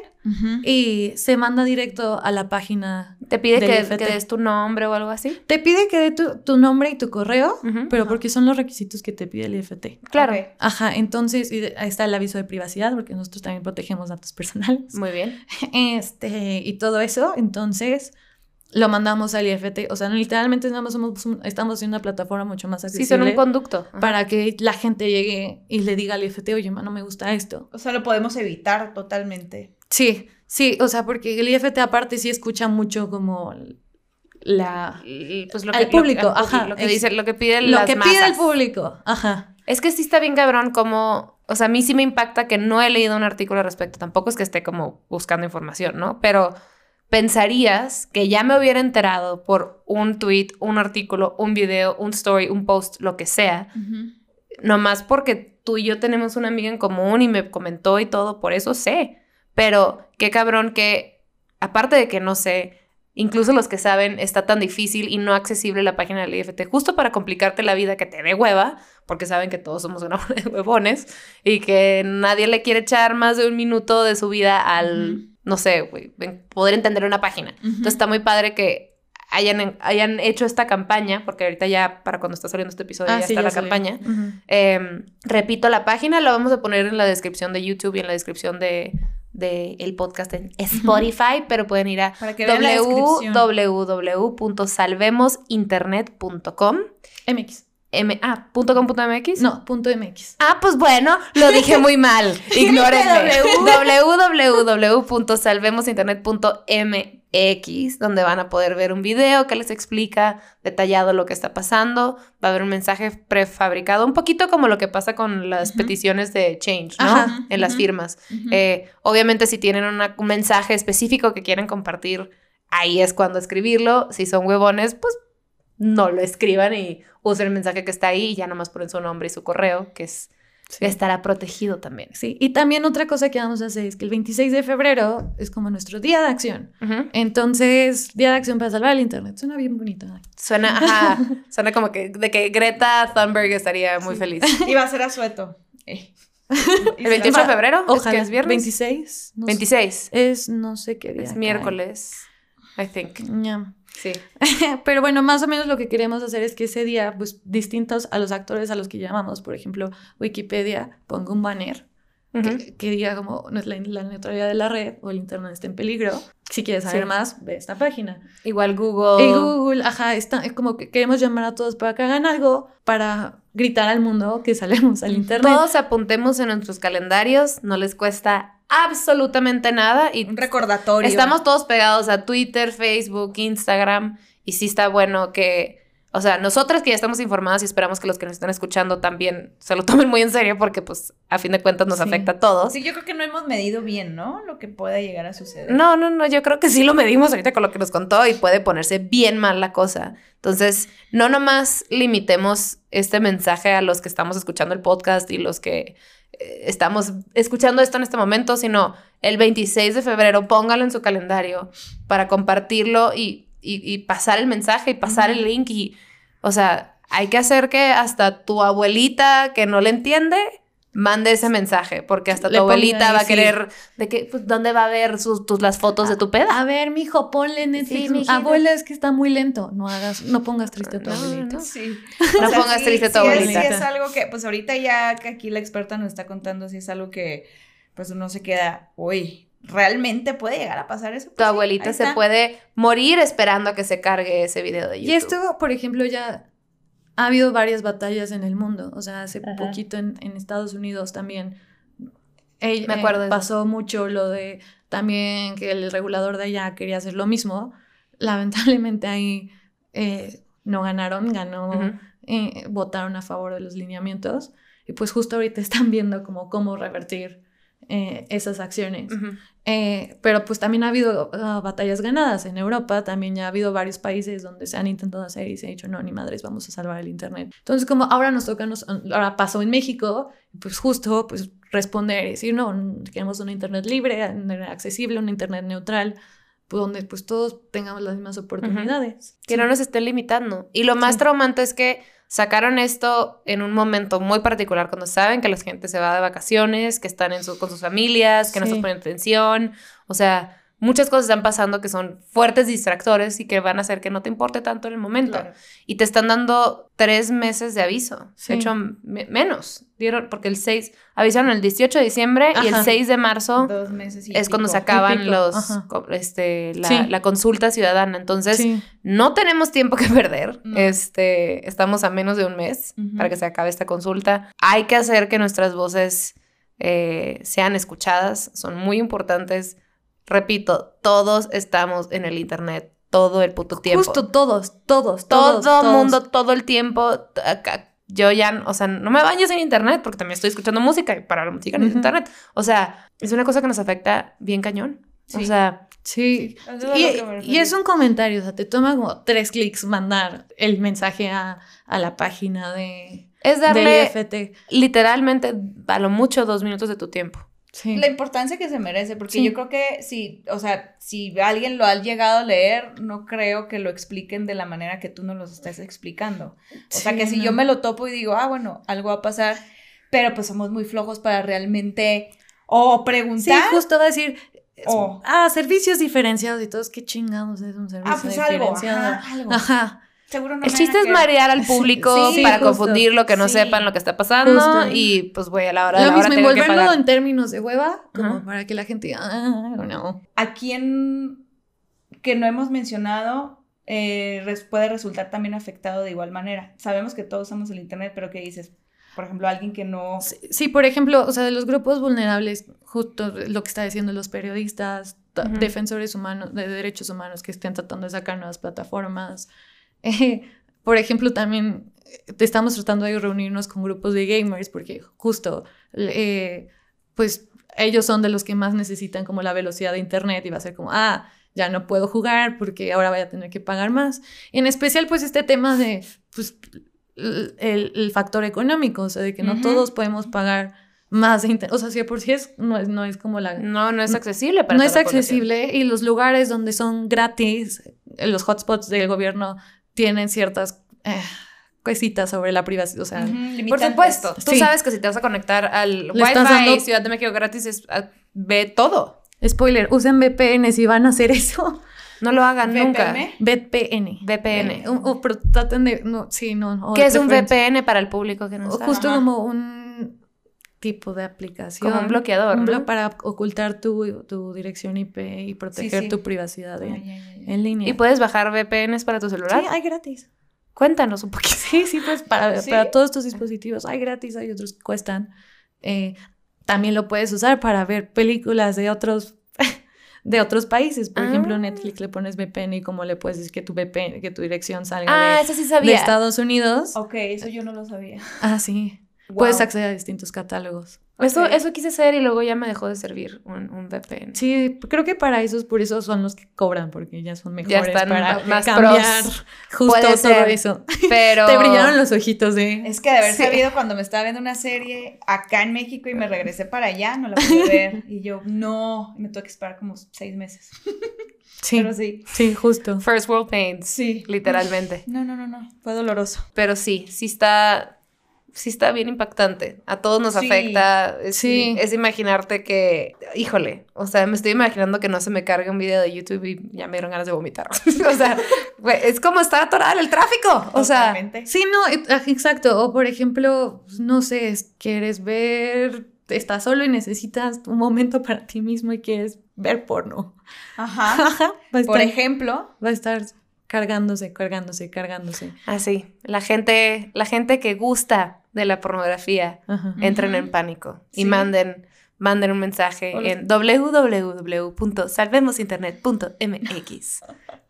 y se manda directo a la página. ¿Te pide que, des tu nombre o algo así? Te pide que dé tu, nombre y tu correo, pero porque son los requisitos que te pide el IFT. Claro. Ajá, entonces ahí está el aviso de privacidad, porque nosotros también protegemos datos personales. Muy bien. Este, y todo eso, entonces lo mandamos al IFT. O sea, literalmente estamos haciendo una plataforma mucho más accesible. Sí, son un conducto. Para que la gente llegue y le diga al IFT, oye, no me gusta esto. O sea, lo podemos evitar totalmente. Sí, sí, o sea, porque el IFT aparte sí escucha mucho como la pues lo que, público, ajá, lo que dice, lo que pide lo que pide el público, ajá. Es que sí está bien cabrón como, o sea, a mí sí me impacta que no he leído un artículo al respecto, tampoco es que esté como buscando información, ¿no? Pero pensarías que ya me hubiera enterado por un tweet, un artículo, un video, un story, un post, lo que sea, nomás porque tú y yo tenemos una amiga en común y me comentó y todo, por eso sé. Pero qué cabrón que, aparte de que no sé, incluso los que saben, está tan difícil y no accesible la página del IFT, justo para complicarte la vida que te dé hueva, porque saben que todos somos una de huevones y que nadie le quiere echar más de un minuto de su vida al, no sé, poder entender una página. Entonces está muy padre que hayan, hayan hecho esta campaña, porque ahorita ya para cuando está saliendo este episodio Ah, ya sí, está ya la salió. campaña. Eh, repito, la página la vamos a poner en la descripción de YouTube y en la descripción de, de el podcast en Spotify, pero pueden ir a www.salvemosinternet.com MX. M ah, punto com punto MX. No, punto MX. Ah, pues bueno, lo dije muy mal. Ignórenme. www.salvemosinternet.mx, donde van a poder ver un video que les explica detallado lo que está pasando. Va a haber un mensaje prefabricado, un poquito como lo que pasa con las peticiones de change, ¿no? Ajá, en las firmas. Eh, obviamente, si tienen una- un mensaje específico que quieren compartir, ahí es cuando escribirlo. Si son huevones, pues no lo escriban y usen el mensaje que está ahí y ya nomás ponen su nombre y su correo, que es Sí. que estará protegido también. Sí, y también otra cosa que vamos a hacer es que el 26 de febrero es como nuestro día de acción. Entonces, día de acción para salvar el internet. Suena bien bonito. Suena, ajá, suena como que de que Greta Thunberg estaría muy Sí. feliz. Y va a ser a sueto. Eh. ¿El 28 de febrero? ¿Es Ojalá. que es viernes? 26. no sé. 26. Es no sé qué día. Es miércoles, I think. Ya. Sí. Pero bueno, más o menos lo que queremos hacer es que ese día, pues distintos a los actores a los que llamamos, por ejemplo, Wikipedia, ponga un banner que, que diga como no es la, la neutralidad de la red o el internet está en peligro. Si quieres saber Sí. más, ve esta página. Igual Google. Y Google, ajá, está, es como que queremos llamar a todos para que hagan algo, para gritar al mundo que salemos al internet. Todos apuntemos en nuestros calendarios, no les cuesta absolutamente nada y Un recordatorio. Estamos todos pegados a Twitter, Facebook, Instagram y sí está bueno que, o sea, nosotras que ya estamos informadas y esperamos que los que nos están escuchando también se lo tomen muy en serio porque pues a fin de cuentas nos Sí. afecta a todos. Sí, yo creo que no hemos medido bien, ¿no? Lo que pueda llegar a suceder. No, no, no, yo creo que sí lo medimos ahorita con lo que nos contó y puede ponerse bien mal la cosa. Entonces, no nomás limitemos este mensaje a los que estamos escuchando el podcast y los que eh, estamos escuchando esto en este momento, sino el 26 de febrero, póngalo en su calendario para compartirlo y, y- y pasar el mensaje y pasar el link y, o sea, hay que hacer que hasta tu abuelita que no le entiende mande ese mensaje, porque hasta tu Le abuelita ahí, va a sí. querer de que, pues, ¿dónde va a ver sus, tus, las fotos de tu peda? A ver, mijo, ponle Netflix. Sí. Abuela, es que está muy lento. No hagas, no pongas triste a tu No, abuelita. no. Sí. No pongas triste a tu abuelita. sí es algo que, pues ahorita ya que aquí la experta nos está contando, si es algo que, pues uno se queda, uy, ¿realmente puede llegar a pasar eso? Tu Pues sí, abuelita se puede morir esperando a que se cargue ese video de YouTube. Y esto, por ejemplo, ya ha habido varias batallas en el mundo. O sea, hace Ajá. poquito en, en Estados Unidos también. eh, Me acuerdo de eh, pasó mucho lo de también que el regulador de allá quería hacer lo mismo. Lamentablemente ahí eh, no ganaron, ganó, eh, votaron a favor de los lineamientos. Y pues justo ahorita están viendo como cómo revertir eh, esas acciones. Eh, pero pues también ha habido ah, batallas ganadas en Europa, también ya ha habido varios países donde se han intentado hacer y se ha dicho, no, ni madres, vamos a salvar el Internet. Entonces como ahora nos toca, nos- ahora pasó en México, pues justo pues responder y decir, no, queremos una Internet libre, accesible, una Internet neutral, pues, donde pues todos tengamos las mismas oportunidades. Que Sí. no nos estén limitando. Y lo más Sí. traumante es que sacaron esto en un momento muy particular, cuando saben que la gente se va de vacaciones, que están en su- con sus familias, que no se ponen atención. O sea, muchas cosas están pasando que son fuertes distractores y que van a hacer que no te importe tanto en el momento. Claro. Y te están dando tres meses de aviso. Sí. De hecho, me- menos. Dieron, porque el 6, avisaron el 18 de diciembre y el Ajá. 6 de marzo Dos meses y es cuando se acaban los, este, la, Sí. la consulta ciudadana. Entonces, Sí. no tenemos tiempo que perder. No. Este, estamos a menos de un mes para que se acabe esta consulta. Hay que hacer que nuestras voces eh, sean escuchadas. Son muy importantes. Repito, todos estamos en el internet todo el puto tiempo. Justo todos, todos, todo todos. todos. mundo, todo el tiempo. yo ya, o sea, no me baño sin internet porque también estoy escuchando música y para la música necesito Ujú. internet. O sea, es una cosa que nos afecta bien cañón. O Sí. sea, Sí. Y, es un comentario, o sea, te toma como tres clics mandar el mensaje a, a la página de, es darle literalmente a lo mucho dos minutos de tu tiempo. Sí. La importancia que se merece, porque Sí. yo creo que si, o sea, si alguien lo ha llegado a leer, no creo que lo expliquen de la manera que tú nos lo estás explicando. O sea, Sí, que si no. yo me lo topo y digo, ah, bueno, algo va a pasar, pero pues somos muy flojos para realmente o Sí, preguntar. justo va a decir, O- ah, servicios diferenciados y todos, qué chingados es un servicio ah, pues algo, diferenciado. ajá, algo. Ajá. Seguro no El me chiste es marear al público Sí, para justo. confundirlo, que no Sí. sepan lo que está pasando Justo. y pues güey, a la hora de Lo la hora mismo, que envolverlo pagar. en términos de hueva, como Ajá. para que la gente diga, ah, no. ¿A quién que no hemos mencionado eh, res- puede resultar también afectado de igual manera? Sabemos que todos usamos el Internet, pero ¿qué dices? Por ejemplo, alguien que no... Sí, sí, por ejemplo, o sea, de los grupos vulnerables, justo lo que está diciendo los periodistas, defensores humanos, de derechos humanos que estén tratando de sacar nuevas plataformas. Eh, por ejemplo, también eh, estamos tratando de reunirnos con grupos de gamers porque justo, eh, pues ellos son de los que más necesitan como la velocidad de internet y va a ser como, ah, ya no puedo jugar porque ahora voy a tener que pagar más. En especial, pues este tema de, pues, el, factor económico, o sea, de que no todos podemos pagar más de internet. O sea, si por sí es, no es, no es como la... No, no es accesible para no toda es población. accesible y los lugares donde son gratis, eh, los hotspots del gobierno tienen ciertas eh, cositas sobre la privacidad, o sea, Por supuesto, tú Sí. sabes que si te vas a conectar al Wi-Fi dando- Ciudad de México gratis, es, ah, ve todo. spoiler, usen VPN si van a hacer eso. No lo hagan nunca. VPN. VPN. VPN. O- o pero traten de, no, sí, no. o ¿Qué es un VPN para el público que no O sabe? Justo como un tipo de aplicación. Como un bloqueador, un blo- ¿no? Para ocultar tu, tu dirección IP y proteger sí. tu privacidad Ah, en, línea. ¿Y puedes bajar VPNs para tu celular? Sí, hay gratis. Cuéntanos un poquito. Sí, sí, pues para, ¿Sí? para todos tus dispositivos hay gratis, hay otros que cuestan. Eh, también lo puedes usar para ver películas de otros de otros países. Por Ah. ejemplo, Netflix le pones VPN y como le puedes decir que tu VPN, que tu dirección salga Ah, de, eso sí de. Estados Unidos. Ok, eso yo no lo sabía. Ah, sí. Wow. Puedes acceder a distintos catálogos. Eso, eso quise hacer y luego ya me dejó de servir un, un VPN. Sí, creo que para esos, por eso son los que cobran, porque ya son mejores están para más cambiar pros. justo Puede todo ser. eso. Pero. Te brillaron los ojitos de... Es que de haber Sí. sabido cuando me estaba viendo una serie acá en México y me regresé para allá, no la pude ver. Y yo, no, me tuve que esperar como seis meses. Sí, Pero sí. sí, justo. First World Pains. Sí. Literalmente. No, no, no, no. Fue doloroso. Pero sí, sí está. Sí está bien impactante. A todos nos Sí. afecta. Es, Sí. es imaginarte que. Híjole. O sea, me estoy imaginando que no se me cargue un video de YouTube y ya me dieron ganas de vomitar. o sea, es como estar atorada en el tráfico. O sea. Sí, no, ah, exacto. O por ejemplo, pues, no sé, es- quieres ver, estás solo y necesitas un momento para ti mismo y quieres ver porno. Ajá. Ajá. Va a Por ejemplo, va a estar cargándose, cargándose, cargándose. Así. La gente, la gente que gusta de la pornografía Ajá. entren en pánico y Sí. manden, manden un mensaje los- en www.salvemosinternet.mx.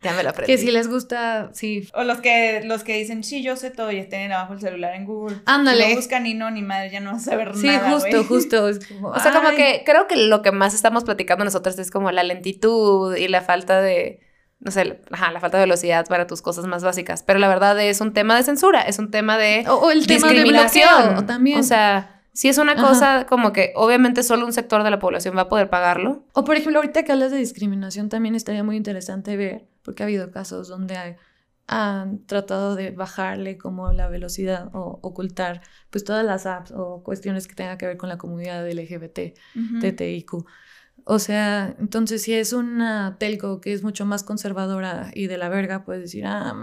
Ya me lo aprendí. Que si les gusta, sí. o los que, los que dicen, sí, yo sé todo y tienen abajo el celular en Google. Ándale. No buscan ni no, ni madre, ya no vas a ver Sí, nada. justo, güey. justo. es como, O sea, como que creo que lo que más estamos platicando nosotros es como la lentitud y la falta de, no sé, ajá, la falta de velocidad para tus cosas más básicas. Pero la verdad es un tema de censura, es un tema de O, o el tema de bloqueo también. O sea, si es una Ajá. cosa como que obviamente solo un sector de la población va a poder pagarlo. O por ejemplo, ahorita que hablas de discriminación, también estaría muy interesante ver, porque ha habido casos donde hay- han tratado de bajarle como la velocidad o ocultar pues todas las apps o cuestiones que tengan que ver con la comunidad LGBT. TTIQ. O sea, entonces si es una telco que es mucho más conservadora y de la verga, puedes decir, ah,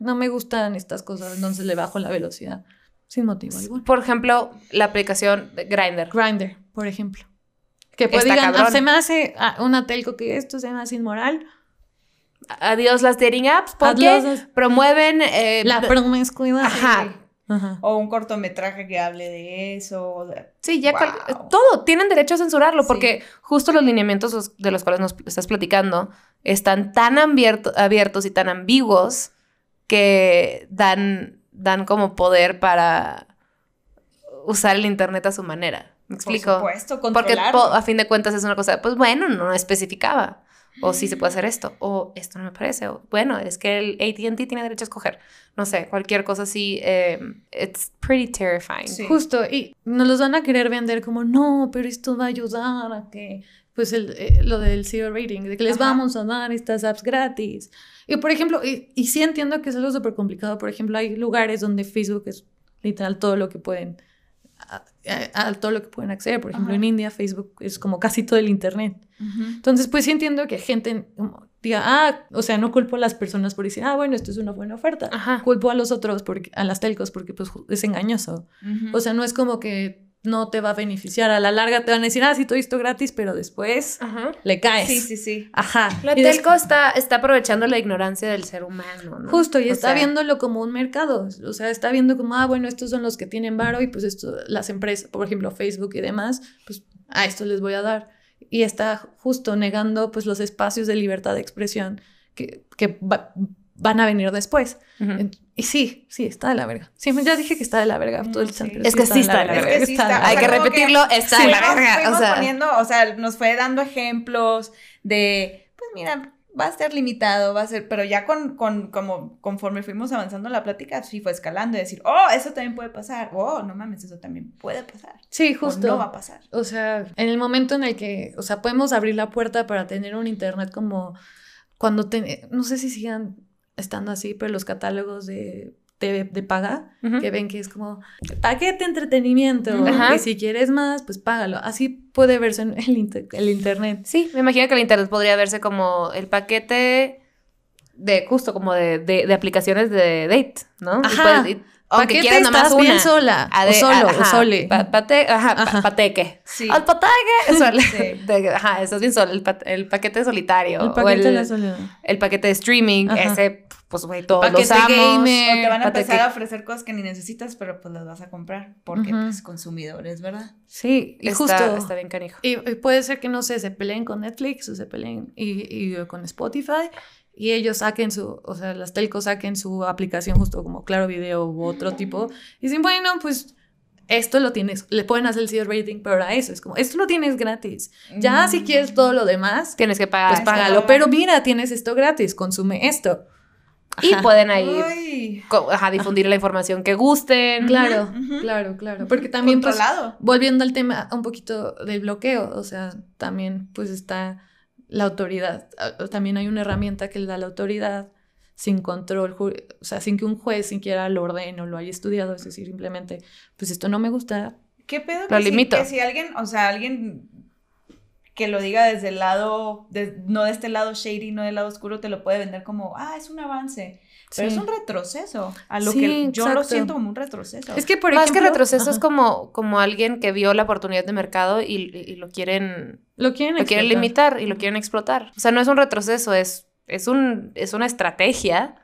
no me gustan estas cosas, entonces le bajo la velocidad, sin motivo alguno. Por ejemplo, la aplicación de Grindr. Grinder, por ejemplo. Que pues digan. "Ah, se me hace ah, una telco que esto se me hace inmoral. Adiós las dating apps porque Adiós promueven eh, La promiscuidad. Ajá. Ajá. O un cortometraje que hable de eso. Sí, ya Wow. todo, tienen derecho a censurarlo Sí. porque justo los lineamientos de los cuales nos estás platicando están tan abierto- abiertos y tan ambiguos que dan, dan como poder para usar el internet a su manera. ¿Me explico? Por supuesto, Porque po- a fin de cuentas es una cosa, pues bueno, no especificaba. O sí se puede hacer esto, o esto no me parece, o bueno, es que el ATT tiene derecho a escoger. No sé, cualquier cosa así, eh, it's pretty terrifying. Sí. Justo, y nos los van a querer vender como, no, pero esto va a ayudar a que, pues el, eh, lo del zero rating, de que les Ajá. vamos a dar estas apps gratis. Y por ejemplo, y, y sí entiendo que es algo súper complicado, por ejemplo, hay lugares donde Facebook es literal todo lo que pueden, a, a- a todo lo que pueden acceder. Por ejemplo, Ajá. en India Facebook es como casi todo el Internet. Entonces, pues sí entiendo que gente como, diga, ah, o sea, no culpo a las personas por decir, ah, bueno, esto es una buena oferta. Ajá. Culpo a los otros, porque, a las telcos, porque pues es engañoso. O sea, no es como que no te va a beneficiar. A la larga te van a decir, ah, sí, todo esto gratis, pero después Ajá. le caes. sí, sí, sí. Ajá. La Y telco está, está aprovechando la ignorancia del ser humano, ¿no? Justo, y O está sea, viéndolo como un mercado. O sea, está viendo como, ah, bueno, estos son los que tienen varo y pues esto, las empresas, por ejemplo, Facebook y demás, pues a esto les voy a dar. Y está justo negando pues los espacios de libertad de expresión que, que va- van a venir después. Ent- Y sí, sí, está de la verga. Sí, ya dije que está de la verga todo el Mm, chat, sí. Es que sí está de la Es verga. que sí está. Hay o que repetirlo, está sí, de la verga. O sea, poniendo, o sea, nos fue dando ejemplos de, pues mira, va a ser limitado, va a ser, pero ya con, con, como, conforme fuimos avanzando la plática, sí fue escalando y decir, oh, eso también puede pasar, oh, no mames, eso también puede pasar, Sí, o justo. no va a pasar. O sea, en el momento en el que, o sea, podemos abrir la puerta para tener un internet como cuando, te, no sé si sigan estando así, pero los catálogos de, de, de paga, que ven que es como paquete entretenimiento, Ajá. y si quieres más, pues págalo. Así puede verse en el, inter- el internet. Sí, me imagino que el internet podría verse como el paquete de justo como de, de, de aplicaciones de date, ¿no? Y Ajá. puedes- y- aunque Paquete quieras nomás una. bien sola, o solo, o ajá, sole. pa- pate, ajá, pa- Ajá. pateque. Sí. Al pateque. sole. Sí. Ajá, estás bien solo. El, pa- el paquete solitario. el o paquete de la soledad. el paquete de streaming. Ese, pues, güey, todos Paquete usamos. gamer. O te van a paquete- empezar a ofrecer cosas que ni necesitas, pero pues las vas a comprar, porque Ujú. pues consumidores, ¿verdad? Sí, y Está, justo. está bien canijo. Y, y puede ser que, no sé, se peleen con Netflix o se peleen y, y con Spotify y ellos saquen su, o sea, las telcos saquen su aplicación justo como Claro Video u otro tipo. Y dicen, bueno, pues esto lo tienes, le pueden hacer el zero rating, pero a eso es como, esto lo tienes gratis. Ya si quieres todo lo demás, Tienes que pagar. pues págalo. Pero mira, tienes esto gratis, consume esto. Y Ajá. pueden ahí ajá, difundir la información que gusten. Claro, claro, claro. Porque también, pues, volviendo al tema un poquito del bloqueo, o sea, también pues está la autoridad, Ah, también hay una herramienta que le da la autoridad sin control, ju- o sea, sin que un juez siquiera lo ordene o lo haya estudiado, es decir, simplemente, pues esto no me gusta, ¿Qué pedo? Lo que si- limito. que si alguien, o sea, alguien que lo diga desde el lado, de- no de este lado shady, no del lado oscuro, te lo puede vender como, ah, es un avance. Pero Sí. es un retroceso. A lo Sí, que yo lo siento como un retroceso. Es que por Más ejemplo, que retroceso es como, como alguien que vio la oportunidad de mercado y, y lo quieren, lo quieren, lo quieren limitar y lo quieren explotar. O sea, no es un retroceso, es, es, un, es una estrategia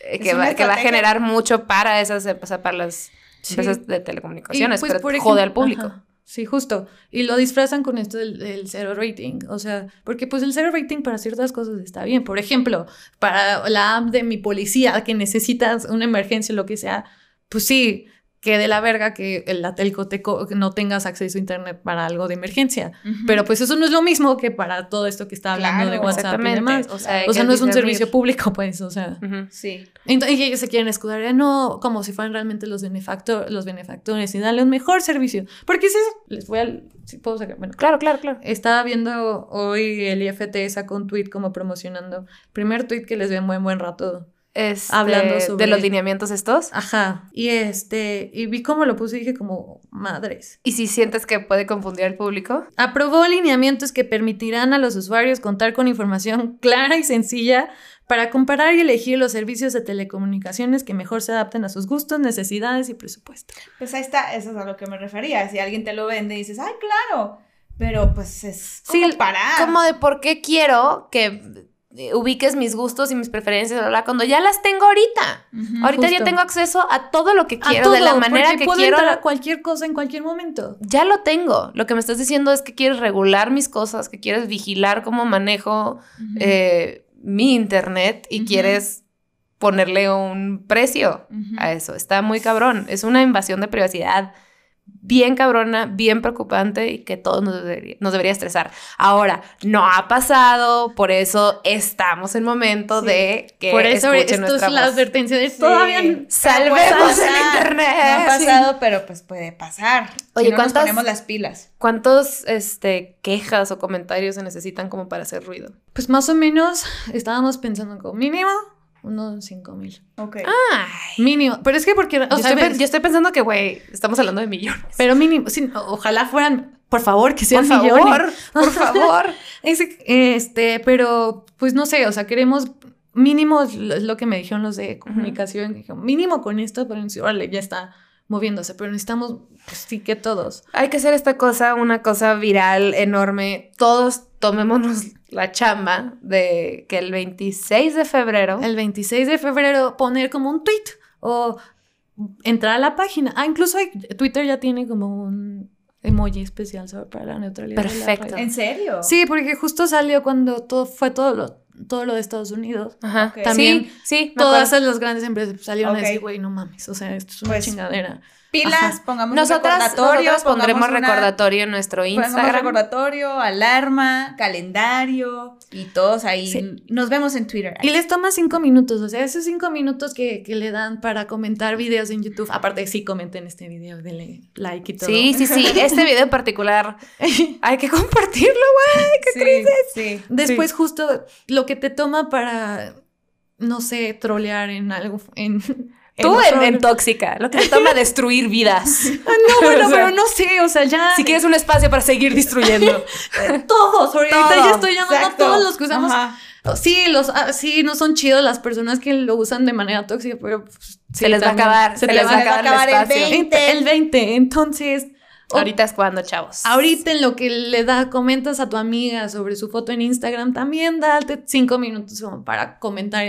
eh, Es que, va, que va a generar mucho para esas, para las Sí. empresas de Y, telecomunicaciones, pues, pero por jode al público. ajá, Sí, justo. Y lo disfrazan con esto del, del cero rating. O sea, porque pues el cero rating para ciertas cosas está bien. Por ejemplo, para la app de mi policía que necesitas una emergencia o lo que sea, pues sí, que de la verga que la telco te no tengas acceso a internet para algo de emergencia. Pero pues eso no es lo mismo que para todo esto que está hablando de WhatsApp y demás. O sea, O no es un servicio público, pues, o sea. Sí. Entonces y ellos se quieren escudar, eh, no, como si fueran realmente los, benefactor, los benefactores y darle un mejor servicio. Porque si les voy a, si puedo sacar, bueno, Claro, claro, claro. estaba viendo hoy el IFT sacó un tweet como promocionando, primer tweet que les veo en buen buen rato. Este, Hablando sobre- de los lineamientos estos. Ajá. Y este, y vi cómo lo puse y dije como, madres. Y si sientes que puede confundir al público, Aprobó lineamientos que permitirán a los usuarios contar con información clara y sencilla para comparar y elegir los servicios de telecomunicaciones que mejor se adapten a sus gustos, necesidades y presupuesto. Pues ahí está, eso es a lo que me refería. Si alguien te lo vende y dices, ay, claro. Pero pues es Sí, como parar. como de por qué quiero que ubiques mis gustos y mis preferencias, bla, bla, cuando ya las tengo ahorita. Ahorita ya tengo acceso a todo lo que quiero, de la todo, manera que puedo quiero. entrar a cualquier cosa en cualquier momento. Ya lo tengo. Lo que me estás diciendo es que quieres regular mis cosas, que quieres vigilar cómo manejo eh, mi internet y quieres ponerle un precio a eso. Está muy cabrón. Es una invasión de privacidad bien cabrona, bien preocupante y que todos nos debería, nos debería estresar. Ahora, no ha pasado, por eso estamos en momento de que Por eso esto es la advertencia de Sí. todavía Salvemos el internet. No ha Sí. pasado, pero pues puede pasar. Oye, si no nos ¿cuántas- ponemos las pilas. ¿Cuántos este, quejas o comentarios se necesitan como para hacer ruido? Pues más o menos estábamos pensando como mínimo unos 5 mil. Ok. Ay. Mínimo. Pero es que porque, o yo, sea, estoy, yo pensando que, güey, estamos hablando de millones. pero mínimo, sí, ojalá fueran, por favor, que sean por favor, millones. por favor. Este, pero pues no sé, o sea, queremos mínimo es lo que me dijeron los de comunicación, dijeron, mínimo con esto, pero órale, ya está moviéndose, pero necesitamos, pues sí que todos. Hay que hacer esta cosa, una cosa viral enorme. Todos tomémonos la chamba de que el 26 de febrero. El 26 de febrero poner como un tweet o entrar a la página. Ah, incluso hay- Twitter ya tiene como un emoji especial sobre- para la neutralidad. la Perfecto. ¿En serio? Sí, porque justo salió cuando todo fue todo lo, todo lo de Estados Unidos. Ajá. Ok. También sí, sí, Todas las grandes empresas salieron a decir, güey, no mames, o sea, esto es una Pues, chingadera. Pilas, Ajá. pongamos Nosotras, recordatorio. pondremos una- recordatorio en nuestro Pongamos Instagram. recordatorio, alarma, calendario y todos ahí. Sí. Nos vemos en Twitter. Y les toma cinco minutos, o sea, esos cinco minutos que, que le dan para comentar videos en YouTube. Aparte, sí comenten este video, denle like y todo. Sí, sí, sí. Este video en particular hay que compartirlo, güey. sí, sí. Después, justo lo que te toma para, no sé, trolear en algo. En, Tú en, tóxica, lo que te toma destruir vidas. Ah, no, bueno, O sea, pero no sé, o sea, ya. Si quieres un espacio para seguir destruyendo. Todos, ahorita Todo, ya estoy llamando Exacto. a todos los que usamos. Ajá. Sí, los, ah, sí, no son chidos las personas que lo usan de manera tóxica, pero pues, sí, se les va a acabar, se, les va a acabar, el el espacio. 20. El 20, entonces. o- Ahorita es cuando, chavos. Ahorita en lo que le da, comentas a tu amiga sobre su foto en Instagram, también date cinco minutos como para comentar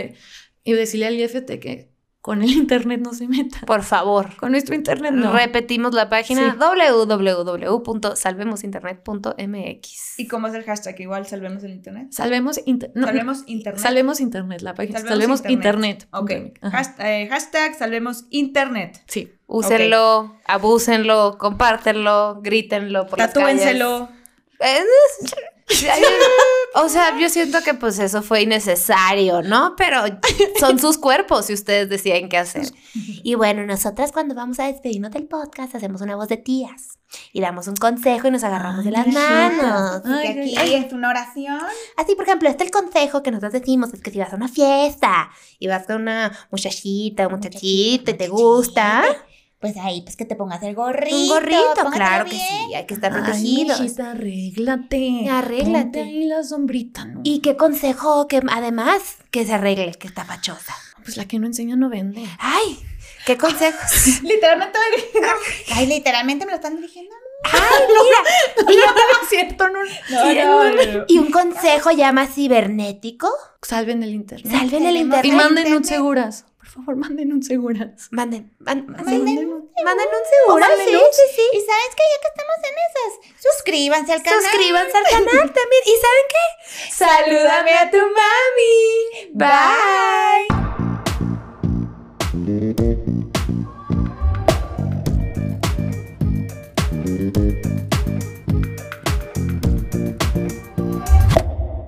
y decirle al IFT que con el internet no se meta. Por favor. Con nuestro internet no. Repetimos la página Sí. www.salvemosinternet.mx. ¿Y cómo es el hashtag? Igual salvemos el internet. Salvemos, inter- no, salvemos internet. salvemos internet, la página. Salvemos Salvemos, internet. Ok. Eh, hashtag salvemos internet. Sí. Úsenlo, abúsenlo, compártenlo, grítenlo por las calles. Tatúenselo. Eh, O sea, yo siento que pues eso fue innecesario, ¿no? Pero son sus cuerpos y ustedes deciden qué hacer. Y bueno, nosotras cuando vamos a despedirnos del podcast hacemos una voz de tías y damos un consejo y nos agarramos de las manos. Ay, que aquí ay, es una oración. Así, por ejemplo, este el consejo que nosotros decimos es que si vas a una fiesta y vas con una muchachita, un muchachito y te gusta, Pues ahí, pues que te pongas el gorrito. un gorrito, claro que sí, hay que estar Ay, protegidos. mijita, arréglate. Arréglate. Ponte ahí la sombrita, ¿no? Y qué consejo que además que se arregle, que está pachosa. Pues la que no enseña no vende. Ay, qué consejos. Literalmente. Ay, literalmente me lo están dirigiendo. es cierto, no. No, no, no. y un consejo ya más cibernético. Salven el internet. Salven el internet. y manden un seguras. Por favor, manden un seguras. Manden, man- Manden manden, un un seguro. Pónganle sí, sí, sí. Y sabes que ya que estamos en esas, suscríbanse al canal. Suscríbanse al canal también. ¿Y saben qué? Salúdame a tu mami. Bye.